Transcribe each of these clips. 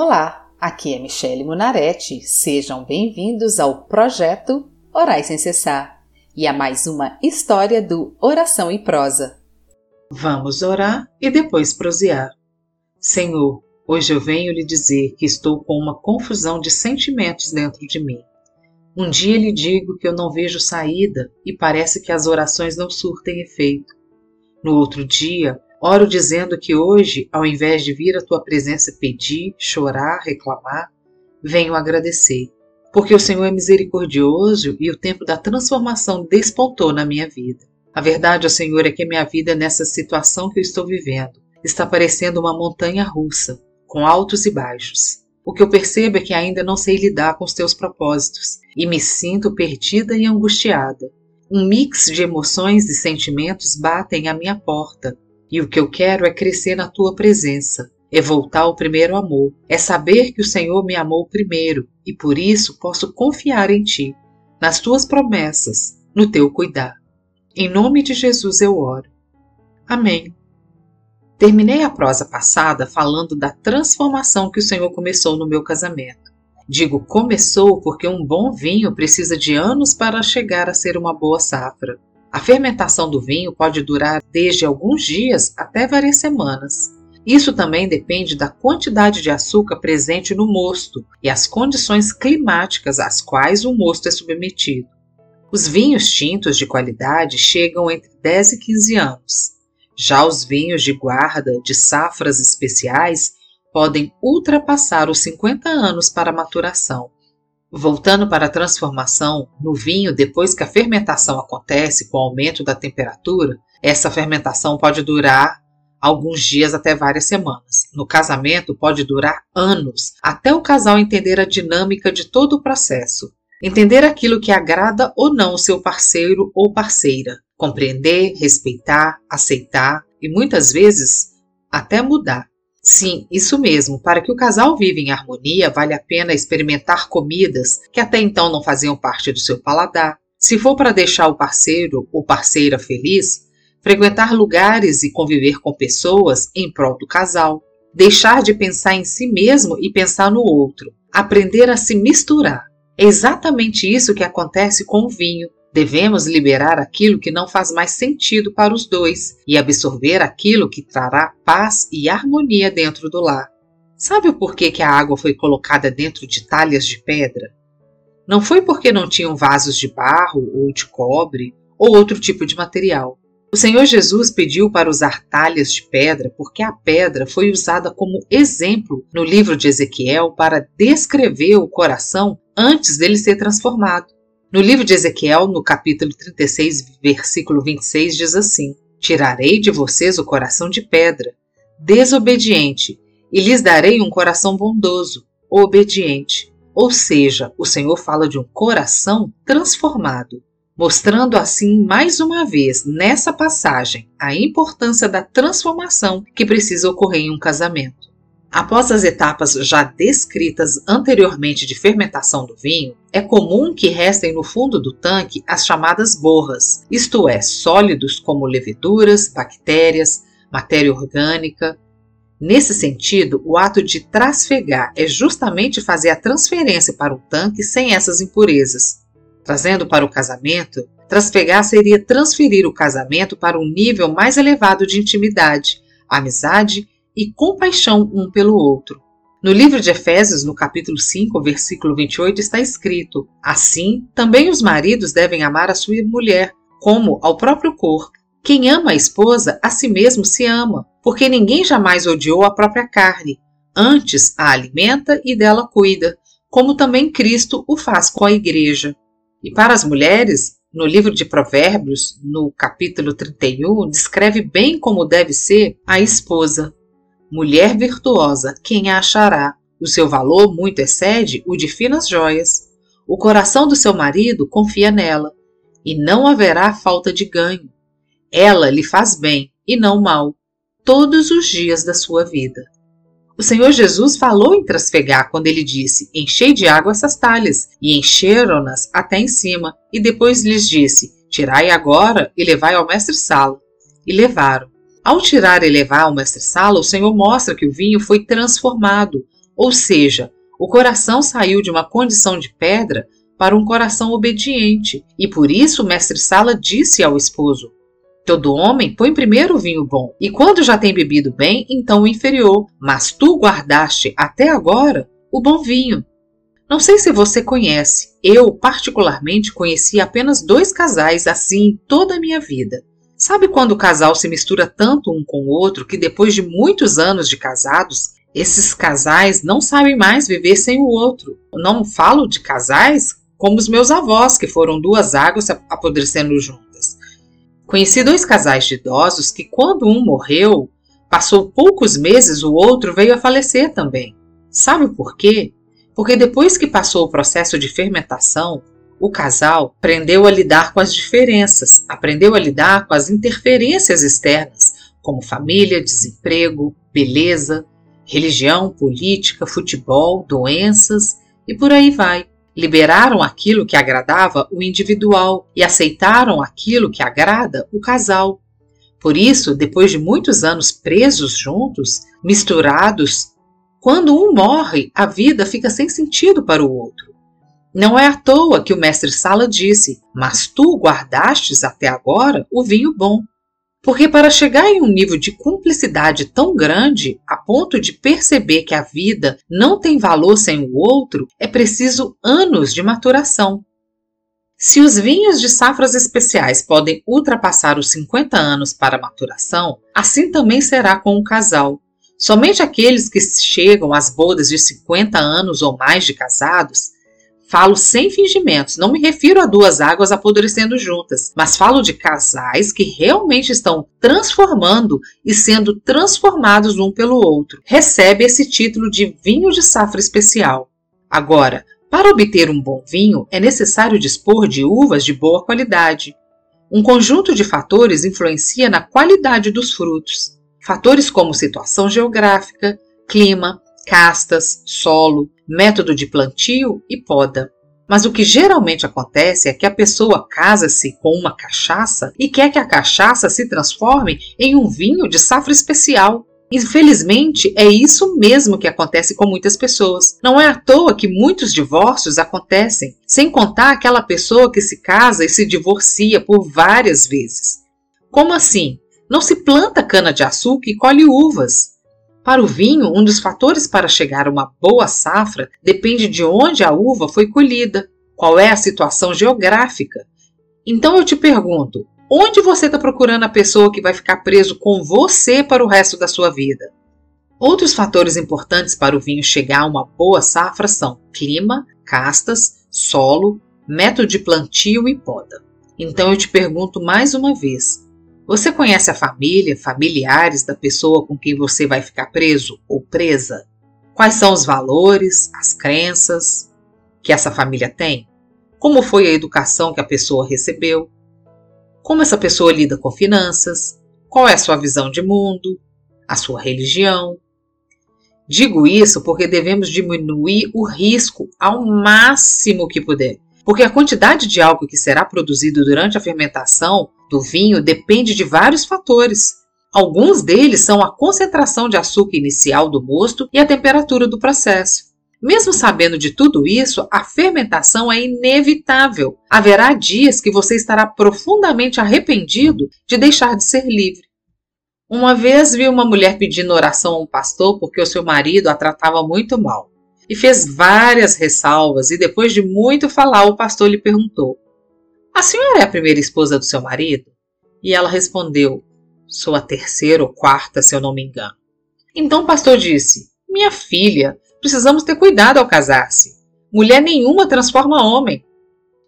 Olá, aqui é Michele Munarete. Sejam bem-vindos ao projeto Orais sem cessar e a mais uma história do Oração e Prosa. Vamos orar e depois prosear. Senhor, hoje eu venho lhe dizer que estou com uma confusão de sentimentos dentro de mim. Um dia lhe digo que eu não vejo saída e parece que as orações não surtem efeito. No outro dia, Oro dizendo que hoje, ao invés de vir à tua presença pedir, chorar, reclamar, venho agradecer, porque o Senhor é misericordioso e o tempo da transformação despontou na minha vida. A verdade, Senhor, é que minha vida nessa situação que eu estou vivendo está parecendo uma montanha russa, com altos e baixos. O que eu percebo é que ainda não sei lidar com os teus propósitos e me sinto perdida e angustiada. Um mix de emoções e sentimentos batem à minha porta e o que eu quero é crescer na tua presença, é voltar ao primeiro amor, é saber que o Senhor me amou primeiro e por isso posso confiar em ti, nas tuas promessas, no teu cuidar. Em nome de Jesus eu oro. Amém. Terminei a prosa passada falando da transformação que o Senhor começou no meu casamento. Digo começou porque um bom vinho precisa de anos para chegar a ser uma boa safra. A fermentação do vinho pode durar desde alguns dias até várias semanas. Isso também depende da quantidade de açúcar presente no mosto e as condições climáticas às quais o mosto é submetido. Os vinhos tintos de qualidade chegam entre 10 e 15 anos. Já os vinhos de guarda de safras especiais podem ultrapassar os 50 anos para maturação. Voltando para a transformação, no vinho, depois que a fermentação acontece com o aumento da temperatura, essa fermentação pode durar alguns dias até várias semanas. No casamento, pode durar anos, até o casal entender a dinâmica de todo o processo. Entender aquilo que agrada ou não o seu parceiro ou parceira. Compreender, respeitar, aceitar e muitas vezes até mudar. Sim, isso mesmo. Para que o casal viva em harmonia, vale a pena experimentar comidas que até então não faziam parte do seu paladar. Se for para deixar o parceiro ou parceira feliz, frequentar lugares e conviver com pessoas em prol do casal. Deixar de pensar em si mesmo e pensar no outro. Aprender a se misturar. É exatamente isso que acontece com o vinho. Devemos liberar aquilo que não faz mais sentido para os dois e absorver aquilo que trará paz e harmonia dentro do lar. Sabe o porquê que a água foi colocada dentro de talhas de pedra? Não foi porque não tinham vasos de barro ou de cobre ou outro tipo de material. O Senhor Jesus pediu para usar talhas de pedra porque a pedra foi usada como exemplo no livro de Ezequiel para descrever o coração antes dele ser transformado. No livro de Ezequiel, no capítulo 36, versículo 26, diz assim: Tirarei de vocês o coração de pedra, desobediente, e lhes darei um coração bondoso, obediente. Ou seja, o Senhor fala de um coração transformado, mostrando assim mais uma vez nessa passagem a importância da transformação que precisa ocorrer em um casamento. Após as etapas já descritas anteriormente de fermentação do vinho, é comum que restem no fundo do tanque as chamadas borras, isto é, sólidos como leveduras, bactérias, matéria orgânica. Nesse sentido, o ato de trasfegar é justamente fazer a transferência para o tanque sem essas impurezas. Trazendo para o casamento, trasfegar seria transferir o casamento para um nível mais elevado de intimidade, amizade e compaixão um pelo outro. No livro de Efésios, no capítulo 5, versículo 28, está escrito: Assim, também os maridos devem amar a sua mulher, como ao próprio corpo. Quem ama a esposa, a si mesmo se ama, porque ninguém jamais odiou a própria carne, antes a alimenta e dela cuida, como também Cristo o faz com a igreja. E para as mulheres, no livro de Provérbios, no capítulo 31, descreve bem como deve ser a esposa. Mulher virtuosa, quem a achará? O seu valor muito excede o de finas joias. O coração do seu marido confia nela, e não haverá falta de ganho. Ela lhe faz bem e não mal, todos os dias da sua vida. O Senhor Jesus falou em trasfegar quando ele disse: Enchei de água essas talhas, e encheram-nas até em cima, e depois lhes disse: Tirai agora e levai ao mestre-sala. E levaram. Ao tirar e levar ao mestre-sala, o Senhor mostra que o vinho foi transformado, Ou seja, o coração saiu de uma condição de pedra para um coração obediente, e por isso o mestre Sala disse ao esposo: Todo homem põe primeiro o vinho bom, e quando já tem bebido bem, então o inferior, mas tu guardaste até agora o bom vinho. Não sei se você conhece, eu particularmente conheci apenas dois casais assim em toda a minha vida. Sabe quando o casal se mistura tanto um com o outro que depois de muitos anos de casados, esses casais não sabem mais viver sem o outro? Não falo de casais como os meus avós, que foram duas águas apodrecendo juntas. Conheci dois casais de idosos que, quando um morreu, passou poucos meses, o outro veio a falecer também. Sabe por quê? Porque depois que passou o processo de fermentação, o casal aprendeu a lidar com as diferenças, aprendeu a lidar com as interferências externas, como família, desemprego, beleza, religião, política, futebol, doenças e por aí vai. Liberaram aquilo que agradava o individual e aceitaram aquilo que agrada o casal. Por isso, depois de muitos anos presos juntos, misturados, quando um morre, a vida fica sem sentido para o outro. Não é à toa que o mestre Sala disse: Mas tu guardastes até agora o vinho bom. Porque para chegar em um nível de cumplicidade tão grande, a ponto de perceber que a vida não tem valor sem o outro, é preciso anos de maturação. Se os vinhos de safras especiais podem ultrapassar os 50 anos para maturação, assim também será com o casal. Somente aqueles que chegam às bodas de 50 anos ou mais de casados Falo sem fingimentos, não me refiro a duas águas apodrecendo juntas, mas falo de casais que realmente estão transformando e sendo transformados um pelo outro. Recebe esse título de vinho de safra especial. Agora, para obter um bom vinho, é necessário dispor de uvas de boa qualidade. Um conjunto de fatores influencia na qualidade dos frutos. Fatores como situação geográfica, clima, castas, solo, método de plantio e poda. Mas o que geralmente acontece é que a pessoa casa-se com uma cachaça e quer que a cachaça se transforme em um vinho de safra especial. Infelizmente, é isso mesmo que acontece com muitas pessoas. Não é à toa que muitos divórcios acontecem, sem contar aquela pessoa que se casa e se divorcia por várias vezes. Como assim? Não se planta cana-de-açúcar e colhe uvas. Para o vinho, um dos fatores para chegar a uma boa safra depende de onde a uva foi colhida, qual é a situação geográfica. Então eu te pergunto: onde você está procurando a pessoa que vai ficar preso com você para o resto da sua vida? Outros fatores importantes para o vinho chegar a uma boa safra são clima, castas, solo, método de plantio e poda. Então eu te pergunto mais uma vez: você conhece a família, familiares da pessoa com quem você vai ficar preso ou presa? Quais são os valores, as crenças que essa família tem? Como foi a educação que a pessoa recebeu? Como essa pessoa lida com finanças? Qual é a sua visão de mundo? A sua religião? Digo isso porque devemos diminuir o risco ao máximo que puder, porque a quantidade de álcool que será produzido durante a fermentação do vinho depende de vários fatores. Alguns deles são a concentração de açúcar inicial do mosto e a temperatura do processo. Mesmo sabendo de tudo isso, a fermentação é inevitável. Haverá dias que você estará profundamente arrependido de deixar de ser livre. Uma vez vi uma mulher pedindo oração a um pastor porque o seu marido a tratava muito mal. E fez várias ressalvas, e depois de muito falar, o pastor lhe perguntou: a senhora é a primeira esposa do seu marido? E ela respondeu: Sou a terceira ou quarta, se eu não me engano. Então o pastor disse: Minha filha, precisamos ter cuidado ao casar-se. Mulher nenhuma transforma homem.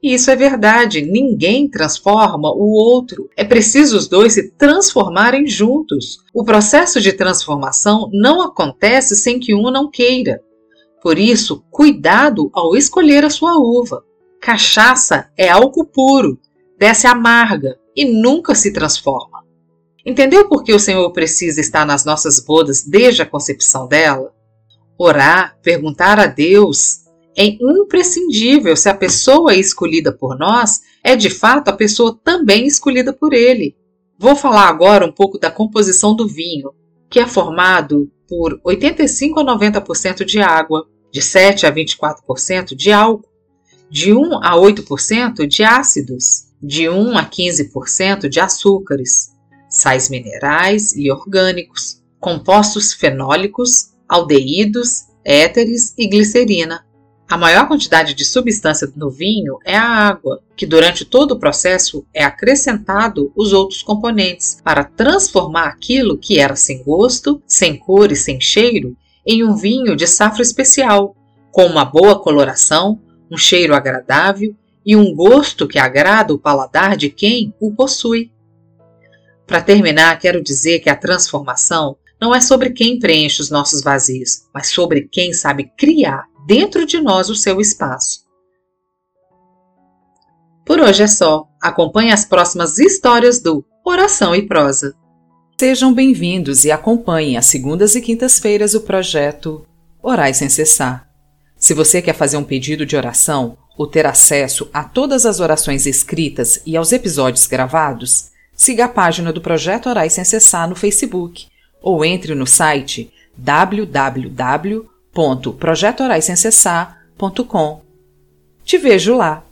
E isso é verdade, ninguém transforma o outro. É preciso os dois se transformarem juntos. O processo de transformação não acontece sem que um não queira. Por isso, cuidado ao escolher a sua uva. Cachaça é álcool puro, desce amarga e nunca se transforma. Entendeu por que o Senhor precisa estar nas nossas bodas desde a concepção dela? Orar, perguntar a Deus é imprescindível se a pessoa escolhida por nós é de fato a pessoa também escolhida por Ele. Vou falar agora um pouco da composição do vinho, que é formado por 85 a 90% de água, de 7 a 24% de álcool, de 1 a 8% de ácidos, de 1 a 15% de açúcares, sais minerais e orgânicos, compostos fenólicos, aldeídos, éteres e glicerina. A maior quantidade de substância no vinho é a água, que durante todo o processo é acrescentado os outros componentes para transformar aquilo que era sem gosto, sem cor e sem cheiro em um vinho de safra especial, com uma boa coloração, um cheiro agradável e um gosto que agrada o paladar de quem o possui. Para terminar, quero dizer que a transformação não é sobre quem preenche os nossos vazios, mas sobre quem sabe criar dentro de nós o seu espaço. Por hoje é só. Acompanhe as próximas histórias do Oração e Prosa. Sejam bem-vindos e acompanhem às segundas e quintas-feiras o projeto Orais sem cessar. Se você quer fazer um pedido de oração ou ter acesso a todas as orações escritas e aos episódios gravados, siga a página do Projeto Orais sem cessar no Facebook ou entre no site www www.projetoraissemcessar.com. Te vejo lá!